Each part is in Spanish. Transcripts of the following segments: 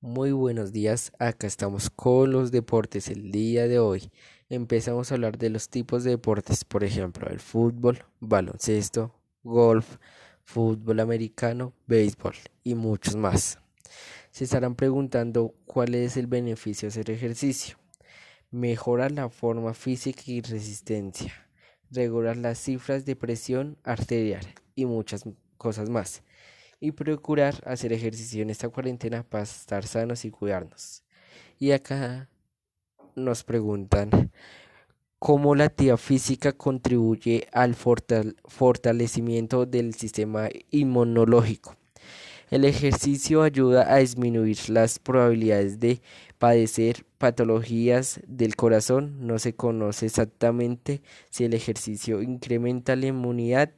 Muy buenos días, acá estamos con los deportes el día de hoy. Empezamos a hablar de los tipos de deportes, por ejemplo, el fútbol, baloncesto, golf, fútbol americano, béisbol y muchos más. Se estarán preguntando cuál es el beneficio de hacer ejercicio. Mejora la forma física y resistencia, regular las cifras de presión arterial y muchas cosas más y procurar hacer ejercicio en esta cuarentena para estar sanos y cuidarnos. Y acá nos preguntan cómo la actividad física contribuye al fortalecimiento del sistema inmunológico. El ejercicio ayuda a disminuir las probabilidades de padecer patologías del corazón. No se conoce exactamente si el ejercicio incrementa la inmunidad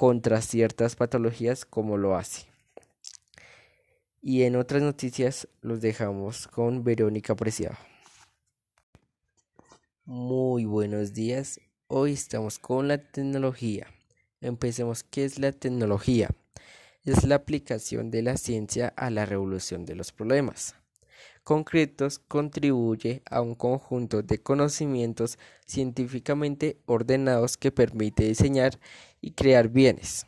contra ciertas patologías como lo hace. Y en otras noticias los dejamos con Verónica Preciado. Muy buenos días. Hoy estamos con la tecnología. Empecemos. ¿Qué es la tecnología? Es la aplicación de la ciencia a la revolución de los problemas concretos contribuye a un conjunto de conocimientos científicamente ordenados que permite diseñar y crear bienes.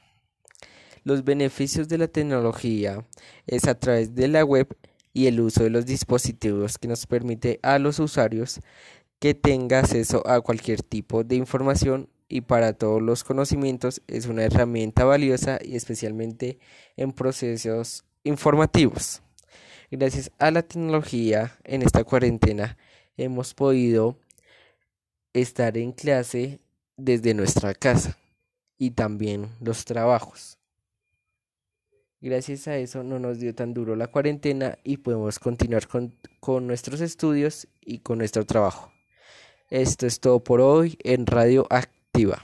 Los beneficios de la tecnología es a través de la web y el uso de los dispositivos que nos permite a los usuarios que tenga acceso a cualquier tipo de información y para todos los conocimientos es una herramienta valiosa y especialmente en procesos informativos. Gracias a la tecnología en esta cuarentena hemos podido estar en clase desde nuestra casa y también los trabajos. Gracias a eso no nos dio tan duro la cuarentena y podemos continuar con, nuestros estudios y con nuestro trabajo. Esto es todo por hoy en Radio Activa.